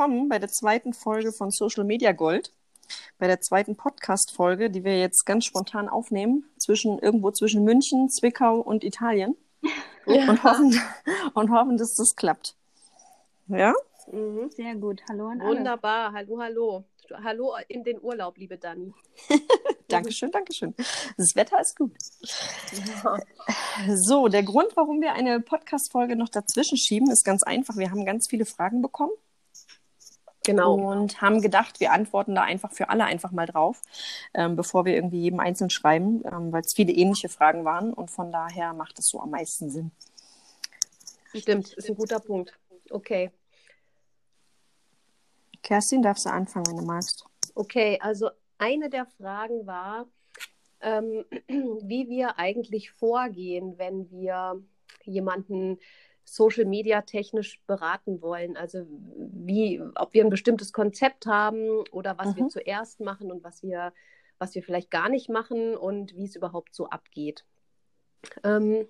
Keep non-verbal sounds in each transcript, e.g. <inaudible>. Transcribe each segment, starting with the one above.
willkommen bei der zweiten Folge von Social Media Gold. Bei der zweiten Podcast-Folge, die wir jetzt ganz spontan aufnehmen, zwischen, irgendwo zwischen München, Zwickau und Italien. Ja. Und, hoffen, und hoffen, dass das klappt. Ja? Mhm. Sehr gut. Hallo an alle. Wunderbar. Hallo, hallo. Hallo in den Urlaub, liebe Dani. <laughs> Dankeschön, Dankeschön. Das Wetter ist gut. Ja. So, der Grund, warum wir eine Podcast-Folge noch dazwischen schieben, ist ganz einfach. Wir haben ganz viele Fragen bekommen. Genau. Und haben gedacht, wir antworten da einfach für alle einfach mal drauf, ähm, bevor wir irgendwie jedem einzeln schreiben, ähm, weil es viele ähnliche Fragen waren und von daher macht es so am meisten Sinn. Stimmt, ist ein guter Punkt. Okay. Kerstin, darfst du anfangen, wenn du magst. Okay, also eine der Fragen war, ähm, <clears throat> wie wir eigentlich vorgehen, wenn wir jemanden Social Media technisch beraten wollen. Also wie, ob wir ein bestimmtes Konzept haben oder was mhm. wir zuerst machen und was wir, was wir vielleicht gar nicht machen und wie es überhaupt so abgeht. Ähm,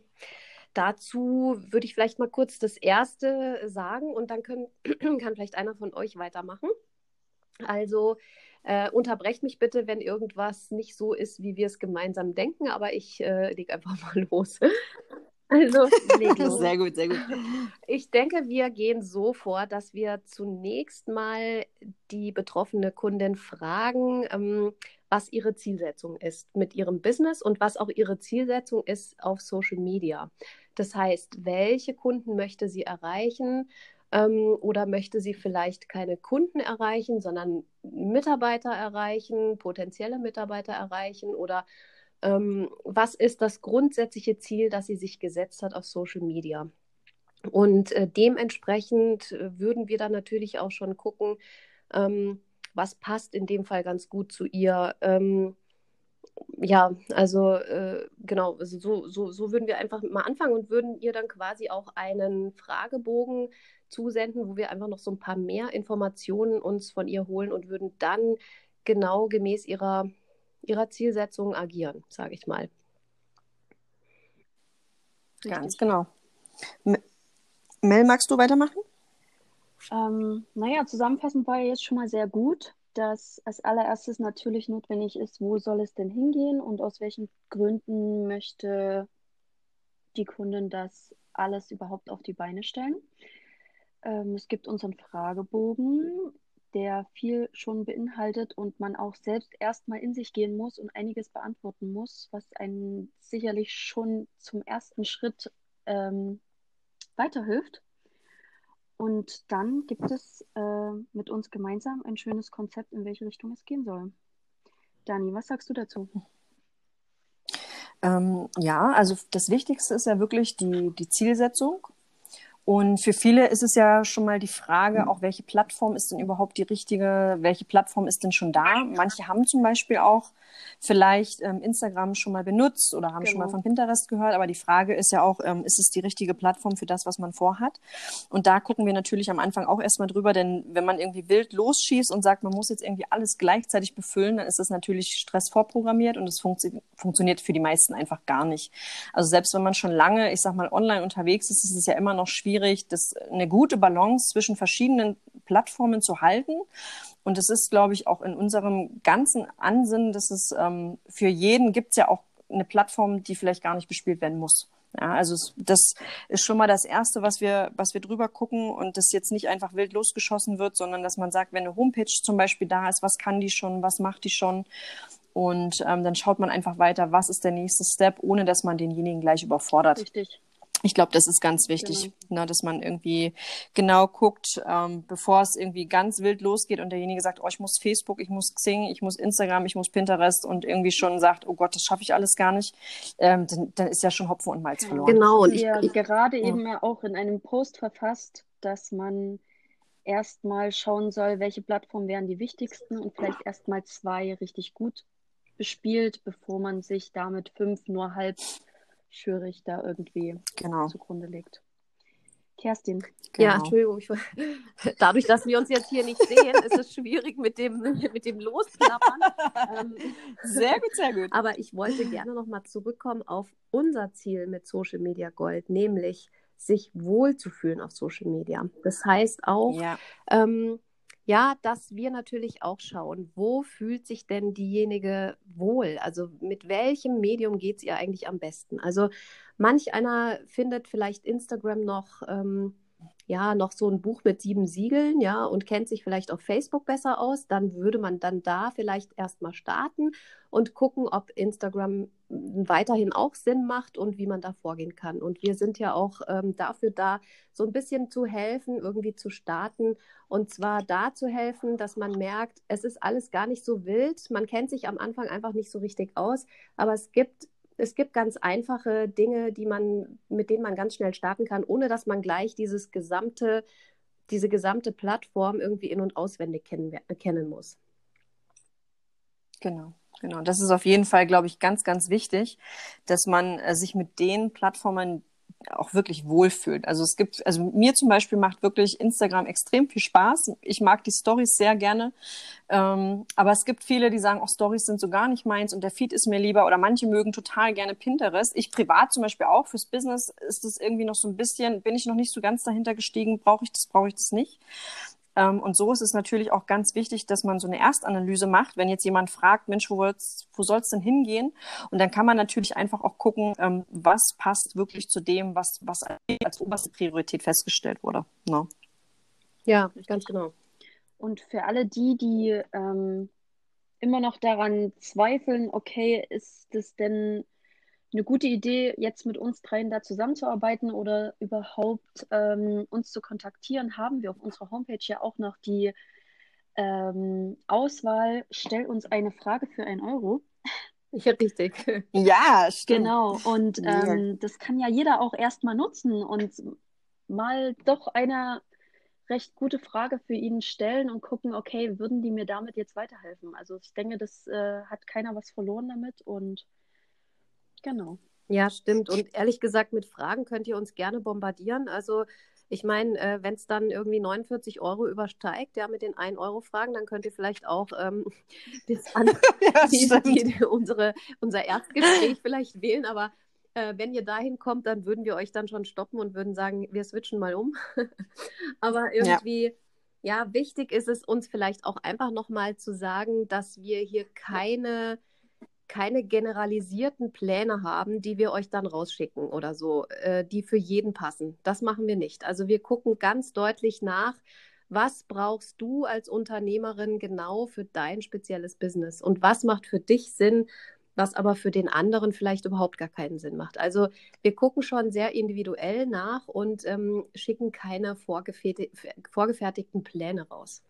dazu würde ich vielleicht mal kurz das erste sagen und dann können, <clears throat> kann vielleicht einer von euch weitermachen. Also äh, unterbrecht mich bitte, wenn irgendwas nicht so ist, wie wir es gemeinsam denken, aber ich äh, lege einfach <laughs> mal los. Also, <laughs> sehr gut, sehr gut. Ich denke, wir gehen so vor, dass wir zunächst mal die betroffene Kundin fragen, ähm, was ihre Zielsetzung ist mit ihrem Business und was auch ihre Zielsetzung ist auf Social Media. Das heißt, welche Kunden möchte sie erreichen? Ähm, oder möchte sie vielleicht keine Kunden erreichen, sondern Mitarbeiter erreichen, potenzielle Mitarbeiter erreichen? Oder ähm, was ist das grundsätzliche Ziel, das sie sich gesetzt hat auf Social Media? Und äh, dementsprechend äh, würden wir dann natürlich auch schon gucken, ähm, was passt in dem Fall ganz gut zu ihr. Ähm, ja, also äh, genau, also so, so, so würden wir einfach mal anfangen und würden ihr dann quasi auch einen Fragebogen zusenden, wo wir einfach noch so ein paar mehr Informationen uns von ihr holen und würden dann genau gemäß ihrer, ihrer Zielsetzung agieren, sage ich mal. Richtig. Ganz genau. Mel, magst du weitermachen? Ähm, naja, zusammenfassend war jetzt schon mal sehr gut, dass als allererstes natürlich notwendig ist, wo soll es denn hingehen und aus welchen Gründen möchte die Kundin das alles überhaupt auf die Beine stellen. Ähm, es gibt unseren Fragebogen, der viel schon beinhaltet und man auch selbst erstmal in sich gehen muss und einiges beantworten muss, was einen sicherlich schon zum ersten Schritt ähm, weiterhilft. Und dann gibt es äh, mit uns gemeinsam ein schönes Konzept, in welche Richtung es gehen soll. Dani, was sagst du dazu? Ähm, ja, also das Wichtigste ist ja wirklich die, die Zielsetzung und für viele ist es ja schon mal die Frage, auch welche Plattform ist denn überhaupt die richtige, welche Plattform ist denn schon da? Manche haben zum Beispiel auch vielleicht ähm, Instagram schon mal benutzt oder haben genau. schon mal genau. von Pinterest gehört, aber die Frage ist ja auch, ähm, ist es die richtige Plattform für das, was man vorhat? Und da gucken wir natürlich am Anfang auch erstmal drüber, denn wenn man irgendwie wild losschießt und sagt, man muss jetzt irgendwie alles gleichzeitig befüllen, dann ist das natürlich Stress vorprogrammiert und es funktio funktioniert für die meisten einfach gar nicht. Also selbst wenn man schon lange, ich sag mal, online unterwegs ist, ist es ja immer noch schwierig, das eine gute Balance zwischen verschiedenen Plattformen zu halten. Und es ist, glaube ich, auch in unserem ganzen Ansinnen, dass es ähm, für jeden gibt es ja auch eine Plattform, die vielleicht gar nicht bespielt werden muss. Ja, also es, das ist schon mal das Erste, was wir, was wir drüber gucken und das jetzt nicht einfach wild losgeschossen wird, sondern dass man sagt, wenn eine Homepage zum Beispiel da ist, was kann die schon, was macht die schon? Und ähm, dann schaut man einfach weiter, was ist der nächste Step, ohne dass man denjenigen gleich überfordert. Richtig. Ich glaube, das ist ganz wichtig, genau. ne, dass man irgendwie genau guckt, ähm, bevor es irgendwie ganz wild losgeht und derjenige sagt, oh, ich muss Facebook, ich muss Xing, ich muss Instagram, ich muss Pinterest und irgendwie schon sagt, oh Gott, das schaffe ich alles gar nicht, ähm, dann, dann ist ja schon Hopfen und Malz verloren. Genau, und ich, ja, ich gerade ja. eben auch in einem Post verfasst, dass man erstmal schauen soll, welche Plattformen wären die wichtigsten und vielleicht erstmal zwei richtig gut bespielt, bevor man sich damit fünf nur halb schwierig da irgendwie genau. zugrunde legt. Kerstin. Genau. Ja, Entschuldigung. Ich, <laughs> dadurch, dass wir uns jetzt hier nicht sehen, ist es schwierig mit dem, <laughs> mit dem Losklappern. Ähm, sehr gut, sehr gut. Aber ich wollte gerne nochmal zurückkommen auf unser Ziel mit Social Media Gold, nämlich sich wohlzufühlen auf Social Media. Das heißt auch, ja. ähm, ja, dass wir natürlich auch schauen, wo fühlt sich denn diejenige wohl? Also mit welchem Medium geht es ihr eigentlich am besten? Also manch einer findet vielleicht Instagram noch ähm, ja, noch so ein Buch mit sieben Siegeln, ja, und kennt sich vielleicht auf Facebook besser aus, dann würde man dann da vielleicht erstmal starten und gucken, ob Instagram weiterhin auch Sinn macht und wie man da vorgehen kann. Und wir sind ja auch ähm, dafür da, so ein bisschen zu helfen, irgendwie zu starten. Und zwar da zu helfen, dass man merkt, es ist alles gar nicht so wild. Man kennt sich am Anfang einfach nicht so richtig aus, aber es gibt es gibt ganz einfache Dinge, die man, mit denen man ganz schnell starten kann, ohne dass man gleich dieses gesamte, diese gesamte Plattform irgendwie in- und auswendig kennen, kennen muss. Genau. Genau, das ist auf jeden Fall, glaube ich, ganz, ganz wichtig, dass man äh, sich mit den Plattformen, auch wirklich wohlfühlt. Also es gibt, also mir zum Beispiel macht wirklich Instagram extrem viel Spaß. Ich mag die Stories sehr gerne. Ähm, aber es gibt viele, die sagen, auch Stories sind so gar nicht meins und der Feed ist mir lieber oder manche mögen total gerne Pinterest. Ich privat zum Beispiel auch. Fürs Business ist es irgendwie noch so ein bisschen, bin ich noch nicht so ganz dahinter gestiegen. Brauche ich das, brauche ich das nicht? Ähm, und so ist es natürlich auch ganz wichtig, dass man so eine Erstanalyse macht, wenn jetzt jemand fragt, Mensch, wo, wo soll es denn hingehen? Und dann kann man natürlich einfach auch gucken, ähm, was passt wirklich zu dem, was, was als oberste Priorität festgestellt wurde. No. Ne? Ja, ganz genau. Und für alle die, die ähm, immer noch daran zweifeln, okay, ist das denn eine gute Idee, jetzt mit uns dreien da zusammenzuarbeiten oder überhaupt ähm, uns zu kontaktieren, haben wir auf unserer Homepage ja auch noch die ähm, Auswahl, stell uns eine Frage für einen Euro. Ja, richtig. <laughs> Ja, stimmt. Genau, und ähm, das kann ja jeder auch erstmal nutzen und mal doch eine recht gute Frage für ihn stellen und gucken, okay, würden die mir damit jetzt weiterhelfen? Also ich denke, das äh, hat keiner was verloren damit und Genau. Ja, stimmt. Und ehrlich gesagt, mit Fragen könnt ihr uns gerne bombardieren. Also ich meine, äh, wenn es dann irgendwie 49 Euro übersteigt, ja, mit den 1 Euro Fragen, dann könnt ihr vielleicht auch ähm, <laughs> das an, <laughs> ja, die, die, unsere, unser Erstgespräch vielleicht wählen. Aber äh, wenn ihr dahin kommt, dann würden wir euch dann schon stoppen und würden sagen, wir switchen mal um. <laughs> Aber irgendwie, ja. ja, wichtig ist es uns vielleicht auch einfach nochmal zu sagen, dass wir hier keine keine generalisierten Pläne haben, die wir euch dann rausschicken oder so, äh, die für jeden passen. Das machen wir nicht. Also wir gucken ganz deutlich nach, was brauchst du als Unternehmerin genau für dein spezielles Business und was macht für dich Sinn, was aber für den anderen vielleicht überhaupt gar keinen Sinn macht. Also wir gucken schon sehr individuell nach und ähm, schicken keine vorgefertigten Pläne raus.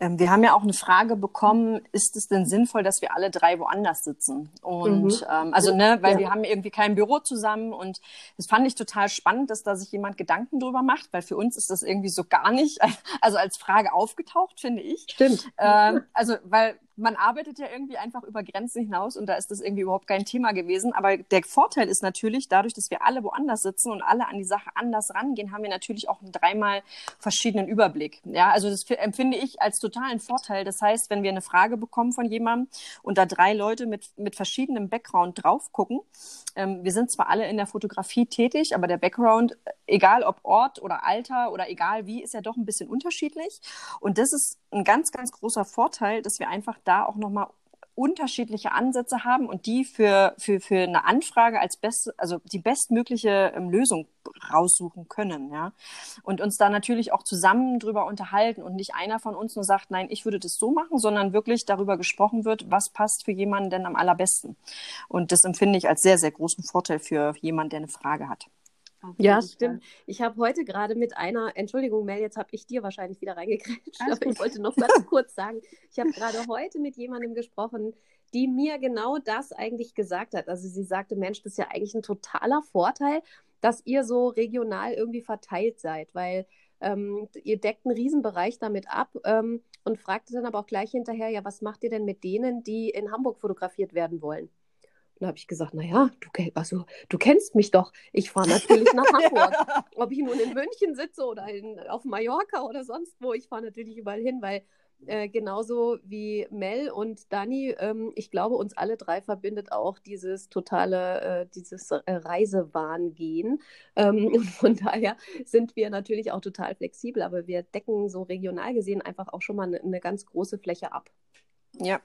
Ähm, wir haben ja auch eine Frage bekommen, ist es denn sinnvoll, dass wir alle drei woanders sitzen? Und mhm. ähm, also, ne, weil ja. wir haben irgendwie kein Büro zusammen und das fand ich total spannend, dass da sich jemand Gedanken drüber macht, weil für uns ist das irgendwie so gar nicht, <laughs> also als Frage aufgetaucht, finde ich. Stimmt. Ähm, also, weil man arbeitet ja irgendwie einfach über Grenzen hinaus und da ist das irgendwie überhaupt kein Thema gewesen. Aber der Vorteil ist natürlich, dadurch, dass wir alle woanders sitzen und alle an die Sache anders rangehen, haben wir natürlich auch einen dreimal verschiedenen Überblick. Ja, also das empfinde ich als totalen Vorteil. Das heißt, wenn wir eine Frage bekommen von jemandem und da drei Leute mit, mit verschiedenem Background drauf gucken, ähm, wir sind zwar alle in der Fotografie tätig, aber der Background, egal ob Ort oder Alter oder egal wie, ist ja doch ein bisschen unterschiedlich. Und das ist ein ganz, ganz großer Vorteil, dass wir einfach da auch nochmal unterschiedliche Ansätze haben und die für, für, für eine Anfrage als beste, also die bestmögliche ähm, Lösung raussuchen können, ja. Und uns da natürlich auch zusammen drüber unterhalten und nicht einer von uns nur sagt, nein, ich würde das so machen, sondern wirklich darüber gesprochen wird, was passt für jemanden denn am allerbesten. Und das empfinde ich als sehr, sehr großen Vorteil für jemanden, der eine Frage hat. Ja, stimmt. Ich habe heute gerade mit einer, Entschuldigung, Mel, jetzt habe ich dir wahrscheinlich wieder reingekriegt, aber ich wollte noch ganz <laughs> kurz sagen, ich habe gerade heute mit jemandem gesprochen, die mir genau das eigentlich gesagt hat. Also sie sagte, Mensch, das ist ja eigentlich ein totaler Vorteil, dass ihr so regional irgendwie verteilt seid, weil ähm, ihr deckt einen Riesenbereich damit ab ähm, und fragte dann aber auch gleich hinterher, ja, was macht ihr denn mit denen, die in Hamburg fotografiert werden wollen? Dann habe ich gesagt, naja, du, also, du kennst mich doch. Ich fahre natürlich nach <laughs> Hamburg. Ob ich nun in München sitze oder in, auf Mallorca oder sonst wo, ich fahre natürlich überall hin, weil äh, genauso wie Mel und Dani, ähm, ich glaube, uns alle drei verbindet auch dieses totale, äh, dieses äh, Reisewahn-Gehen. Ähm, <laughs> und von daher sind wir natürlich auch total flexibel, aber wir decken so regional gesehen einfach auch schon mal eine, eine ganz große Fläche ab. Ja,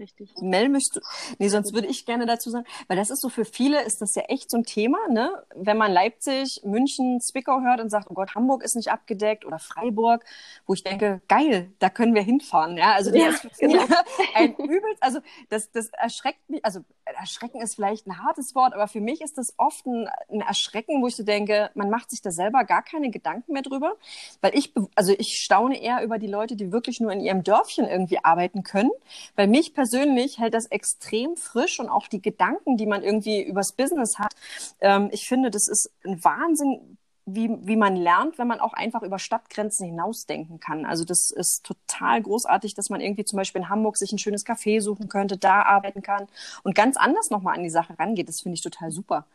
Richtig. Mel, möchtest du, nee, sonst würde ich gerne dazu sagen, weil das ist so für viele, ist das ja echt so ein Thema, ne? Wenn man Leipzig, München, Zwickau hört und sagt, oh Gott, Hamburg ist nicht abgedeckt oder Freiburg, wo ich denke, geil, da können wir hinfahren, ja? Also, Ja, ist genau. <laughs> ein übelst, also, das, das erschreckt mich, also, erschrecken ist vielleicht ein hartes Wort, aber für mich ist das oft ein, ein Erschrecken, wo ich so denke, man macht sich da selber gar keine Gedanken mehr drüber, weil ich, also ich staune eher über die Leute, die wirklich nur in ihrem Dörfchen irgendwie arbeiten können, weil mich persönlich hält das extrem frisch und auch die Gedanken, die man irgendwie übers Business hat, ähm, ich finde, das ist ein Wahnsinn, wie, wie man lernt, wenn man auch einfach über Stadtgrenzen hinausdenken kann. Also das ist total großartig, dass man irgendwie zum Beispiel in Hamburg sich ein schönes Café suchen könnte, da arbeiten kann und ganz anders nochmal an die Sache rangeht. Das finde ich total super.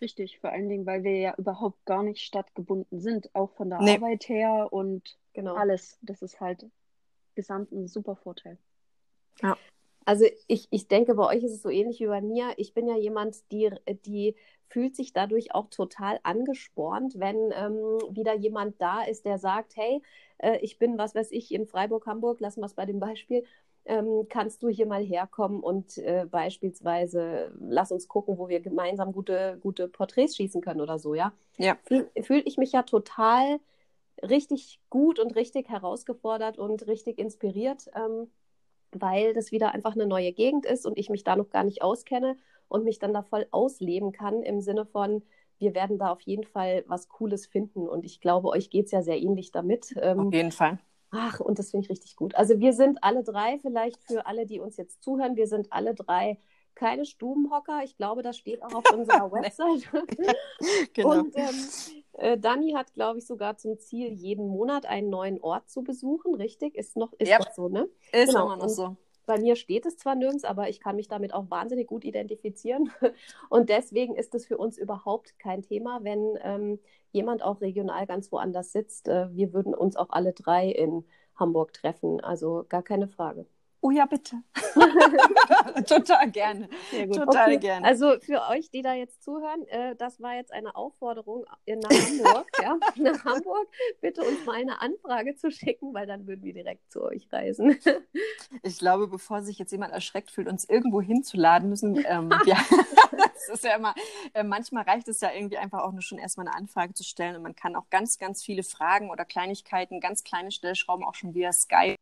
Richtig, vor allen Dingen, weil wir ja überhaupt gar nicht stadtgebunden sind, auch von der Nee. Arbeit her und Genau. alles. Das ist halt gesamt ein super Vorteil. Also ich, ich denke, bei euch ist es so ähnlich wie bei mir. Ich bin ja jemand, die, die fühlt sich dadurch auch total angespornt, wenn ähm, wieder jemand da ist, der sagt, hey, äh, ich bin, was weiß ich, in Freiburg, Hamburg, lassen wir es bei dem Beispiel, ähm, kannst du hier mal herkommen und äh, beispielsweise lass uns gucken, wo wir gemeinsam gute, gute Porträts schießen können oder so, ja? Ja. Fühle fühl ich mich ja total richtig gut und richtig herausgefordert und richtig inspiriert. Ähm, weil das wieder einfach eine neue Gegend ist und ich mich da noch gar nicht auskenne und mich dann da voll ausleben kann im Sinne von, wir werden da auf jeden Fall was Cooles finden und ich glaube, euch geht es ja sehr ähnlich damit. Ähm, Auf jeden Fall. ach, und das finde ich richtig gut. Also wir sind alle drei, vielleicht für alle, die uns jetzt zuhören, wir sind alle drei keine Stubenhocker. Ich glaube, das steht auch auf <laughs> unserer Website. <laughs> Genau. Und ähm, äh, Dani hat, glaube ich, sogar zum Ziel, jeden Monat einen neuen Ort zu besuchen, richtig? Ist noch, ist Ja. doch so, ne? ist genau. immer noch Und- so. Bei mir steht es zwar nirgends, aber ich kann mich damit auch wahnsinnig gut identifizieren. <laughs> Und deswegen ist es für uns überhaupt kein Thema, wenn ähm, jemand auch regional ganz woanders sitzt. Äh, wir würden uns auch alle drei in Hamburg treffen, also gar keine Frage. Oh ja, bitte. <laughs> <laughs> Total gerne. Total Okay, gerne. Also für euch, die da jetzt zuhören, äh, das war jetzt eine Aufforderung äh, nach Hamburg, <laughs> ja, nach Hamburg, bitte uns mal eine Anfrage zu schicken, weil dann würden wir direkt zu euch reisen. Ich glaube, bevor sich jetzt jemand erschreckt fühlt, uns irgendwo hinzuladen müssen, ähm, ja, das ist ja immer, äh, manchmal reicht es ja irgendwie einfach auch nur schon erstmal eine Anfrage zu stellen und man kann auch ganz, ganz viele Fragen oder Kleinigkeiten, ganz kleine Stellschrauben auch schon via Skype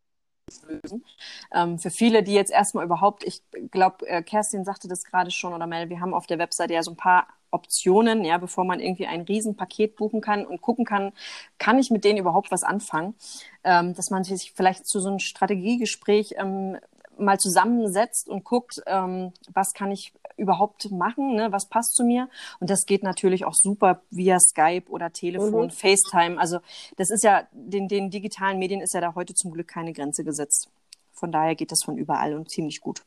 lösen. Ähm, für viele, die jetzt erstmal überhaupt, ich glaube, äh, Kerstin sagte das gerade schon oder Mel, wir haben auf der Webseite ja so ein paar Optionen, ja, bevor man irgendwie ein Riesenpaket buchen kann und gucken kann, kann ich mit denen überhaupt was anfangen, ähm, dass man sich vielleicht zu so einem Strategiegespräch ähm, mal zusammensetzt und guckt, ähm, was kann ich überhaupt machen, ne? was passt zu mir. Und das geht natürlich auch super via Skype oder Telefon, Mhm. FaceTime. Also das ist ja, den, den digitalen Medien ist ja da heute zum Glück keine Grenze gesetzt. Von daher geht das von überall und ziemlich gut.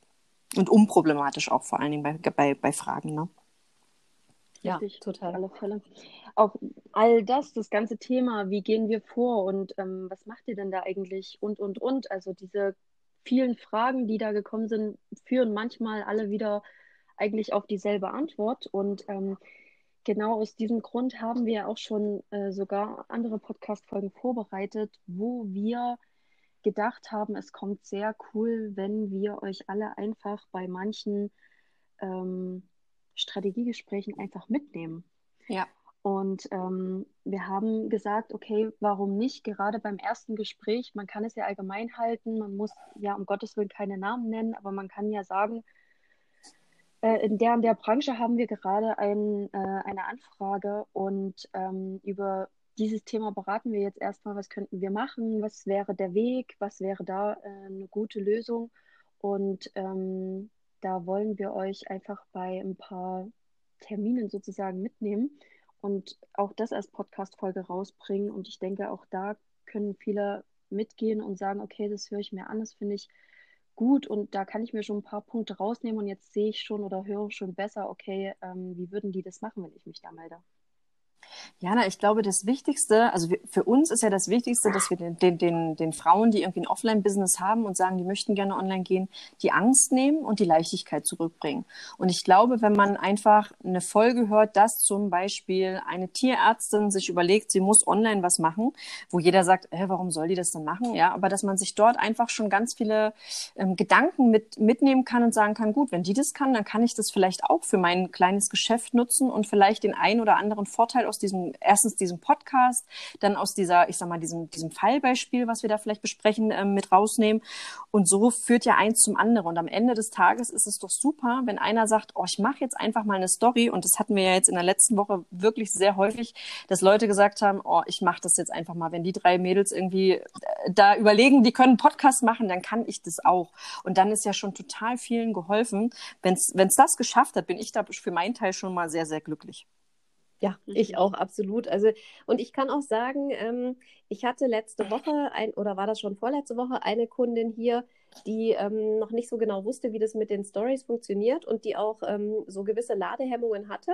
Und unproblematisch auch vor allen Dingen bei, bei, bei Fragen. Ne? Ja, Richtig, total. Auf alle Fälle. Auch all das, das ganze Thema, wie gehen wir vor und ähm, was macht ihr denn da eigentlich und, und, und. Also diese vielen Fragen, die da gekommen sind, führen manchmal alle wieder eigentlich auf dieselbe Antwort. Und ähm, genau aus diesem Grund haben wir auch schon äh, sogar andere Podcast-Folgen vorbereitet, wo wir gedacht haben, es kommt sehr cool, wenn wir euch alle einfach bei manchen ähm, Strategiegesprächen einfach mitnehmen. Ja. Und ähm, wir haben gesagt, okay, warum nicht? Gerade beim ersten Gespräch, man kann es ja allgemein halten, man muss ja um Gottes Willen keine Namen nennen, aber man kann ja sagen, äh, in der und der Branche haben wir gerade ein, äh, eine Anfrage und ähm, über dieses Thema beraten wir jetzt erstmal, was könnten wir machen, was wäre der Weg, was wäre da äh, eine gute Lösung. Und ähm, da wollen wir euch einfach bei ein paar Terminen sozusagen mitnehmen und auch das als Podcast-Folge rausbringen. Und ich denke, auch da können viele mitgehen und sagen, okay, das höre ich mir an, das finde ich gut und da kann ich mir schon ein paar Punkte rausnehmen und jetzt sehe ich schon oder höre schon besser, okay, ähm, wie würden die das machen, wenn ich mich da melde? Jana, ich glaube, das Wichtigste, also für uns ist ja das Wichtigste, dass wir den, den, den, den Frauen, die irgendwie ein Offline-Business haben und sagen, die möchten gerne online gehen, die Angst nehmen und die Leichtigkeit zurückbringen. Und ich glaube, wenn man einfach eine Folge hört, dass zum Beispiel eine Tierärztin sich überlegt, sie muss online was machen, wo jeder sagt, äh, warum soll die das denn machen? Ja, aber dass man sich dort einfach schon ganz viele ähm, Gedanken mit, mitnehmen kann und sagen kann, gut, wenn die das kann, dann kann ich das vielleicht auch für mein kleines Geschäft nutzen und vielleicht den einen oder anderen Vorteil aus diesem, erstens diesem Podcast, dann aus dieser, ich sag mal, diesem, diesem Fallbeispiel, was wir da vielleicht besprechen, ähm, mit rausnehmen. Und so führt ja eins zum anderen. Und am Ende des Tages ist es doch super, wenn einer sagt, oh, ich mache jetzt einfach mal eine Story. Und das hatten wir ja jetzt in der letzten Woche wirklich sehr häufig, dass Leute gesagt haben, oh, ich mache das jetzt einfach mal. Wenn die drei Mädels irgendwie äh, da überlegen, die können Podcast machen, dann kann ich das auch. Und dann ist ja schon total vielen geholfen. Wenn es das geschafft hat, bin ich da für meinen Teil schon mal sehr, sehr glücklich. Ja, ich mhm. auch absolut. Also, und ich kann auch sagen, ähm, ich hatte letzte Woche ein, oder war das schon vorletzte Woche, eine Kundin hier, die ähm, noch nicht so genau wusste, wie das mit den Stories funktioniert und die auch ähm, so gewisse Ladehemmungen hatte.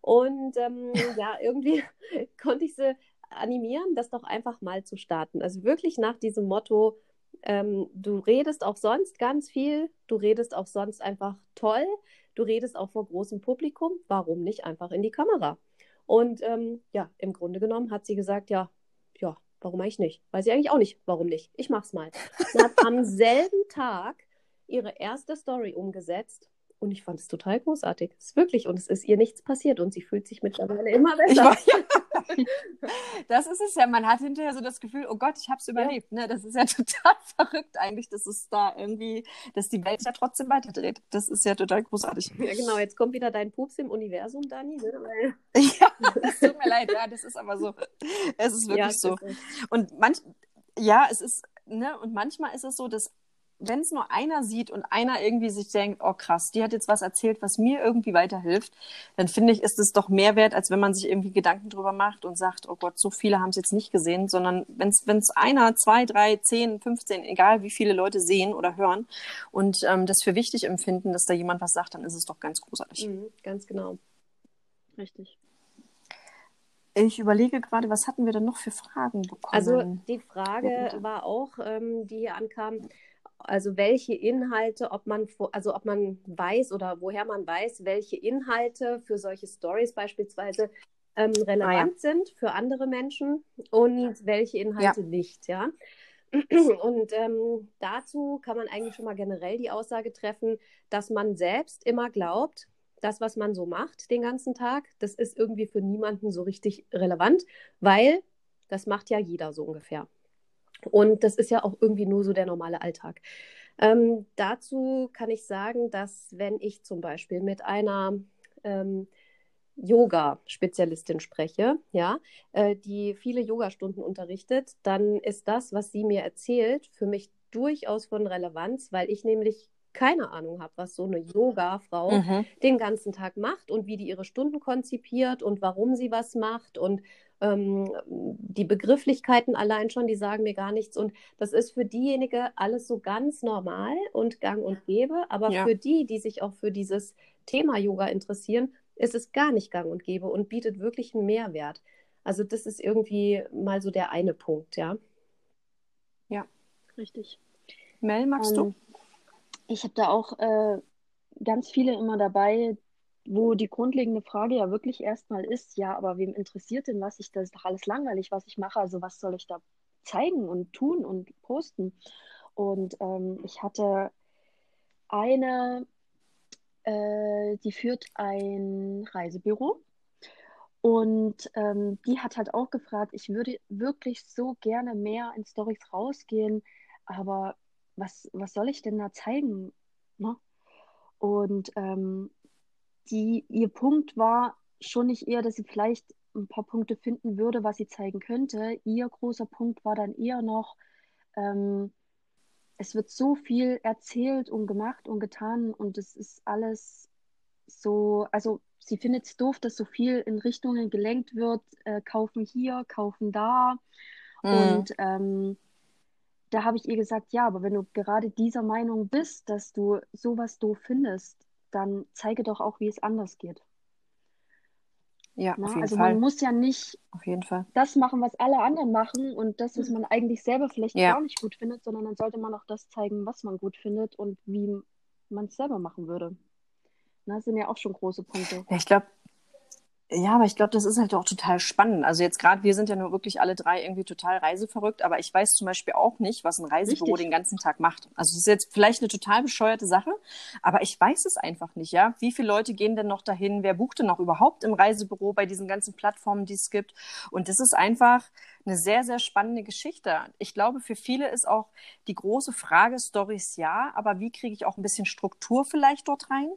Und ähm, <laughs> ja, irgendwie <laughs> konnte ich sie animieren, das doch einfach mal zu starten. Also wirklich nach diesem Motto, ähm, du redest auch sonst ganz viel, du redest auch sonst einfach toll, du redest auch vor großem Publikum, warum nicht einfach in die Kamera? Und ähm, ja, im Grunde genommen hat sie gesagt, ja, ja, warum eigentlich nicht? Weiß ich eigentlich auch nicht, warum nicht. Ich mach's mal. Und hat am <laughs> selben Tag ihre erste Story umgesetzt und ich fand es total großartig. Es ist wirklich, und es ist ihr nichts passiert und sie fühlt sich mittlerweile immer besser. War, ja. Das ist es ja. Man hat hinterher so das Gefühl, oh Gott, ich habe es überlebt. Ja. Ne? Das ist ja <laughs> total verrückt eigentlich, dass es da irgendwie, dass die Welt ja trotzdem weiterdreht. Das ist ja total großartig. Ja, genau. Jetzt kommt wieder dein Pups im Universum, Dani. Ne? <laughs> Ja, es tut mir leid. Ja, das ist aber so. Es ist wirklich ja, so. Ist und manch, ja, es ist, ne, und manchmal ist es so, dass wenn es nur einer sieht und einer irgendwie sich denkt, oh krass, die hat jetzt was erzählt, was mir irgendwie weiterhilft, dann finde ich, ist es doch mehr wert, als wenn man sich irgendwie Gedanken drüber macht und sagt, oh Gott, so viele haben es jetzt nicht gesehen, sondern wenn es einer, zwei, drei, zehn, 15, egal wie viele Leute sehen oder hören und ähm, das für wichtig empfinden, dass da jemand was sagt, dann ist es doch ganz großartig. Mhm, ganz genau. Richtig. Ich überlege gerade, was hatten wir denn noch für Fragen bekommen? Also die Frage war auch, ähm, die hier ankam, also welche Inhalte, ob man, also ob man weiß oder woher man weiß, welche Inhalte für solche Stories beispielsweise ähm, relevant ah, ja. sind für andere Menschen und welche Inhalte ja. nicht, ja. Und ähm, dazu kann man eigentlich schon mal generell die Aussage treffen, dass man selbst immer glaubt, das, was man so macht den ganzen Tag, das ist irgendwie für niemanden so richtig relevant, weil das macht ja jeder so ungefähr. Und das ist ja auch irgendwie nur so der normale Alltag. Ähm, dazu kann ich sagen, dass wenn ich zum Beispiel mit einer ähm, Yoga-Spezialistin spreche, ja, äh, die viele Yogastunden unterrichtet, dann ist das, was sie mir erzählt, für mich durchaus von Relevanz, weil ich nämlich keine Ahnung habe, was so eine Yoga-Frau mhm. den ganzen Tag macht und wie die ihre Stunden konzipiert und warum sie was macht und ähm, die Begrifflichkeiten allein schon, die sagen mir gar nichts. Und das ist für diejenige alles so ganz normal und gang und gäbe. Aber ja. für die, die sich auch für dieses Thema Yoga interessieren, ist es gar nicht gang und gäbe und bietet wirklich einen Mehrwert. Also das ist irgendwie mal so der eine Punkt, ja. Ja, richtig. Mel, magst ähm, du? Ich habe da auch äh, ganz viele immer dabei, wo die grundlegende Frage ja wirklich erstmal ist, ja, aber wem interessiert denn was? Ich, das ist doch alles langweilig, was ich mache. Also was soll ich da zeigen und tun und posten? Und ähm, ich hatte eine, äh, die führt ein Reisebüro. Und ähm, die hat halt auch gefragt, ich würde wirklich so gerne mehr in Stories rausgehen, aber was, was soll ich denn da zeigen? Ne? Und ähm, die, ihr Punkt war schon nicht eher, dass sie vielleicht ein paar Punkte finden würde, was sie zeigen könnte. Ihr großer Punkt war dann eher noch, ähm, es wird so viel erzählt und gemacht und getan und es ist alles so, also sie findet es doof, dass so viel in Richtungen gelenkt wird, äh, kaufen hier, kaufen da. Mhm. Und ähm, da habe ich ihr gesagt, ja, aber wenn du gerade dieser Meinung bist, dass du sowas doof findest, dann zeige doch auch, wie es anders geht. Ja, Ne? auf jeden Also Fall. man muss ja nicht Auf jeden Fall. das machen, was alle anderen machen und das, was man eigentlich selber vielleicht Ja. gar nicht gut findet, sondern dann sollte man auch das zeigen, was man gut findet und wie man es selber machen würde. Na, Das sind ja auch schon große Punkte. Ja, ich glaube, ja, aber ich glaube, das ist halt auch total spannend. Also jetzt gerade, wir sind ja nur wirklich alle drei irgendwie total reiseverrückt, aber ich weiß zum Beispiel auch nicht, was ein Reisebüro Richtig. den ganzen Tag macht. Also es ist jetzt vielleicht eine total bescheuerte Sache, aber ich weiß es einfach nicht, ja. Wie viele Leute gehen denn noch dahin? Wer bucht denn noch überhaupt im Reisebüro bei diesen ganzen Plattformen, die es gibt? Und das ist einfach eine sehr, sehr spannende Geschichte. Ich glaube, für viele ist auch die große Frage, Stories ja, aber wie kriege ich auch ein bisschen Struktur vielleicht dort rein?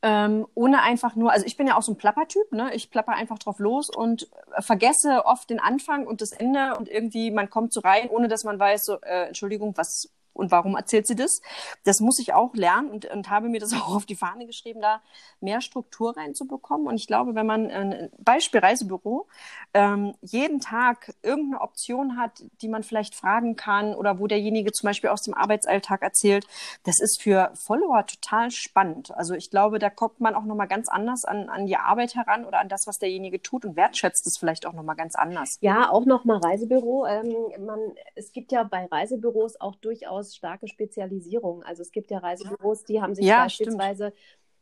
Ähm, ohne einfach nur, also ich bin ja auch so ein Plappertyp, ne? Ich plapper einfach drauf los und äh, vergesse oft den Anfang und das Ende und irgendwie man kommt so rein, ohne dass man weiß, so, äh, Entschuldigung, was und warum erzählt sie das? Das muss ich auch lernen und, und habe mir das <laughs> auch auf die Fahne geschrieben, da mehr Struktur reinzubekommen. Und ich glaube, wenn man ein Beispiel Reisebüro ähm, jeden Tag irgendeine Option hat, die man vielleicht fragen kann oder wo derjenige zum Beispiel aus dem Arbeitsalltag erzählt, das ist für Follower total spannend. Also ich glaube, da kommt man auch nochmal ganz anders an, an die Arbeit heran oder an das, was derjenige tut und wertschätzt es vielleicht auch nochmal ganz anders. Ja, auch nochmal Reisebüro. Ähm, man, es gibt ja bei Reisebüros auch durchaus starke Spezialisierung. Also es gibt ja Reisebüros, die haben sich Ja, beispielsweise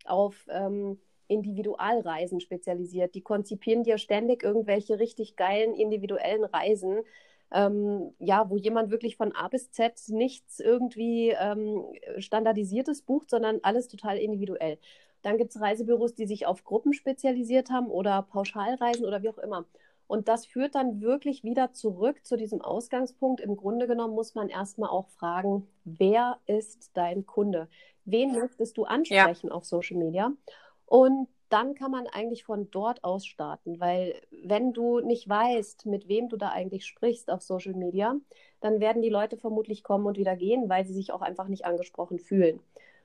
auf ähm, Individualreisen spezialisiert. Die konzipieren dir ständig irgendwelche richtig geilen individuellen Reisen. Ähm, ja, wo jemand wirklich von A bis Z nichts irgendwie ähm, standardisiertes bucht, sondern alles total individuell. Dann gibt es Reisebüros, die sich auf Gruppen spezialisiert haben oder Pauschalreisen oder wie auch immer. Und das führt dann wirklich wieder zurück zu diesem Ausgangspunkt. Im Grunde genommen muss man erstmal auch fragen, wer ist dein Kunde? Wen möchtest du ansprechen auf Social Media? Und dann kann man eigentlich von dort aus starten, weil wenn du nicht weißt, mit wem du da eigentlich sprichst auf Social Media, dann werden die Leute vermutlich kommen und wieder gehen, weil sie sich auch einfach nicht angesprochen fühlen.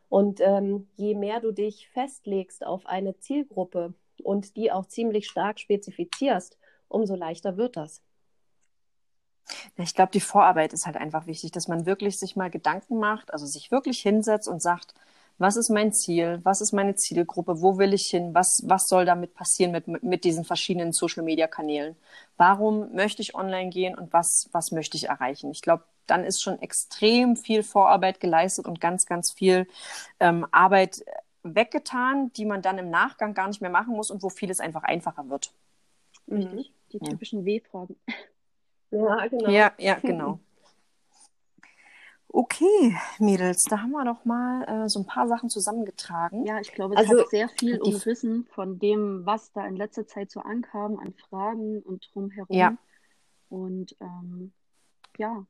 Und ähm, je mehr du dich festlegst auf eine Zielgruppe und die auch ziemlich stark spezifizierst, umso leichter wird das. Ich glaube, die Vorarbeit ist halt einfach wichtig, dass man wirklich sich mal Gedanken macht, also sich wirklich hinsetzt und sagt, was ist mein Ziel? Was ist meine Zielgruppe? Wo will ich hin? Was, was soll damit passieren mit, mit diesen verschiedenen Social-Media-Kanälen? Warum möchte ich online gehen und was, was möchte ich erreichen? Ich glaube, dann ist schon extrem viel Vorarbeit geleistet und ganz, ganz viel ähm, Arbeit weggetan, die man dann im Nachgang gar nicht mehr machen muss und wo vieles einfach einfacher wird. Richtig. Die Ja. typischen W-Fragen. Ja, genau. Ja, ja, genau. Okay, Mädels, da haben wir doch mal äh, so ein paar Sachen zusammengetragen. Ja, ich glaube, es Also, hat sehr viel umrissen von dem, was da in letzter Zeit so ankam an Fragen und drumherum. Ja. Und ähm, ja,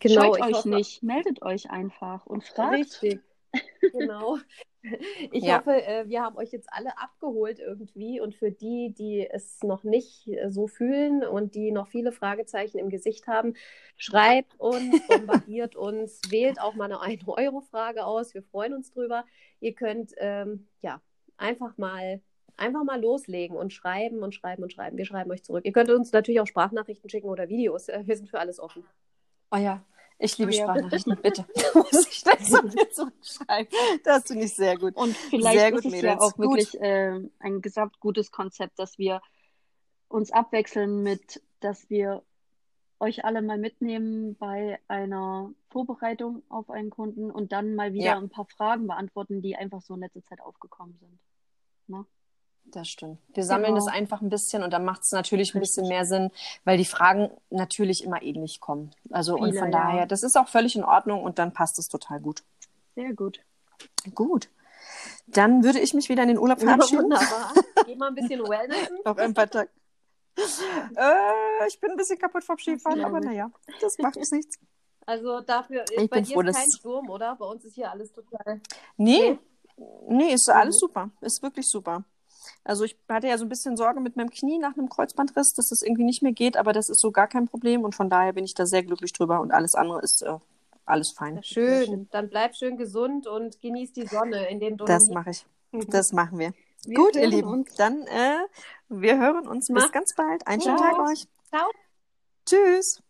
Genau, scheut euch hoffe- nicht, meldet euch einfach und fragt. Richtig. Genau. <laughs> Ich Ja. hoffe, äh, wir haben euch jetzt alle abgeholt irgendwie und für die, die es noch nicht äh, so fühlen und die noch viele Fragezeichen im Gesicht haben, schreibt uns, <laughs> bombardiert uns, wählt auch mal eine 1-Euro-Frage aus. Wir freuen uns drüber. Ihr könnt ähm, ja einfach mal einfach mal loslegen und schreiben und schreiben und schreiben. Wir schreiben euch zurück. Ihr könnt uns natürlich auch Sprachnachrichten schicken oder Videos. Äh, Wir sind für alles offen. Oh ja, ich liebe Ja. Sprachnachrichten, bitte. <laughs> Muss ich gleich so <laughs> zurückschreiben. <laughs> Das finde ich sehr gut. Und vielleicht Sehr gut, ist es ja auch Gut. wirklich äh, ein gesamt gutes Konzept, dass wir uns abwechseln mit, dass wir euch alle mal mitnehmen bei einer Vorbereitung auf einen Kunden und dann mal wieder Ja. ein paar Fragen beantworten, die einfach so in letzter Zeit aufgekommen sind. Das stimmt. Wir sammeln Genau. das einfach ein bisschen und dann macht es natürlich ein bisschen mehr Sinn, weil die Fragen natürlich immer ähnlich kommen. Also und Viele, von ja. daher, das ist auch völlig in Ordnung und dann passt es total gut. Sehr gut. Gut. Dann würde ich mich wieder in den Urlaub verabschieden. Wunderbar. Geh mal ein bisschen Wellnessen. Noch ein paar Tage. Äh, ich bin ein bisschen kaputt vom Skifahren, aber naja, das macht uns nichts. Also dafür ist Ich bei bin dir froh, ist kein Sturm, oder? Bei uns ist hier alles total. Nee, nee, ist alles Mhm. super. Ist wirklich super. Also ich hatte ja so ein bisschen Sorge mit meinem Knie nach einem Kreuzbandriss, dass das irgendwie nicht mehr geht, aber das ist so gar kein Problem und von daher bin ich da sehr glücklich drüber und alles andere ist äh, alles fein. Schön. Dann bleib schön gesund und genieß die Sonne in den Das Dolomiten. mache ich. Das machen wir. Wir Gut, ihr Lieben. uns. Dann, äh, wir hören uns. Bis Macht's ganz bald. Einen schönen Tag euch. Ciao. Tschüss.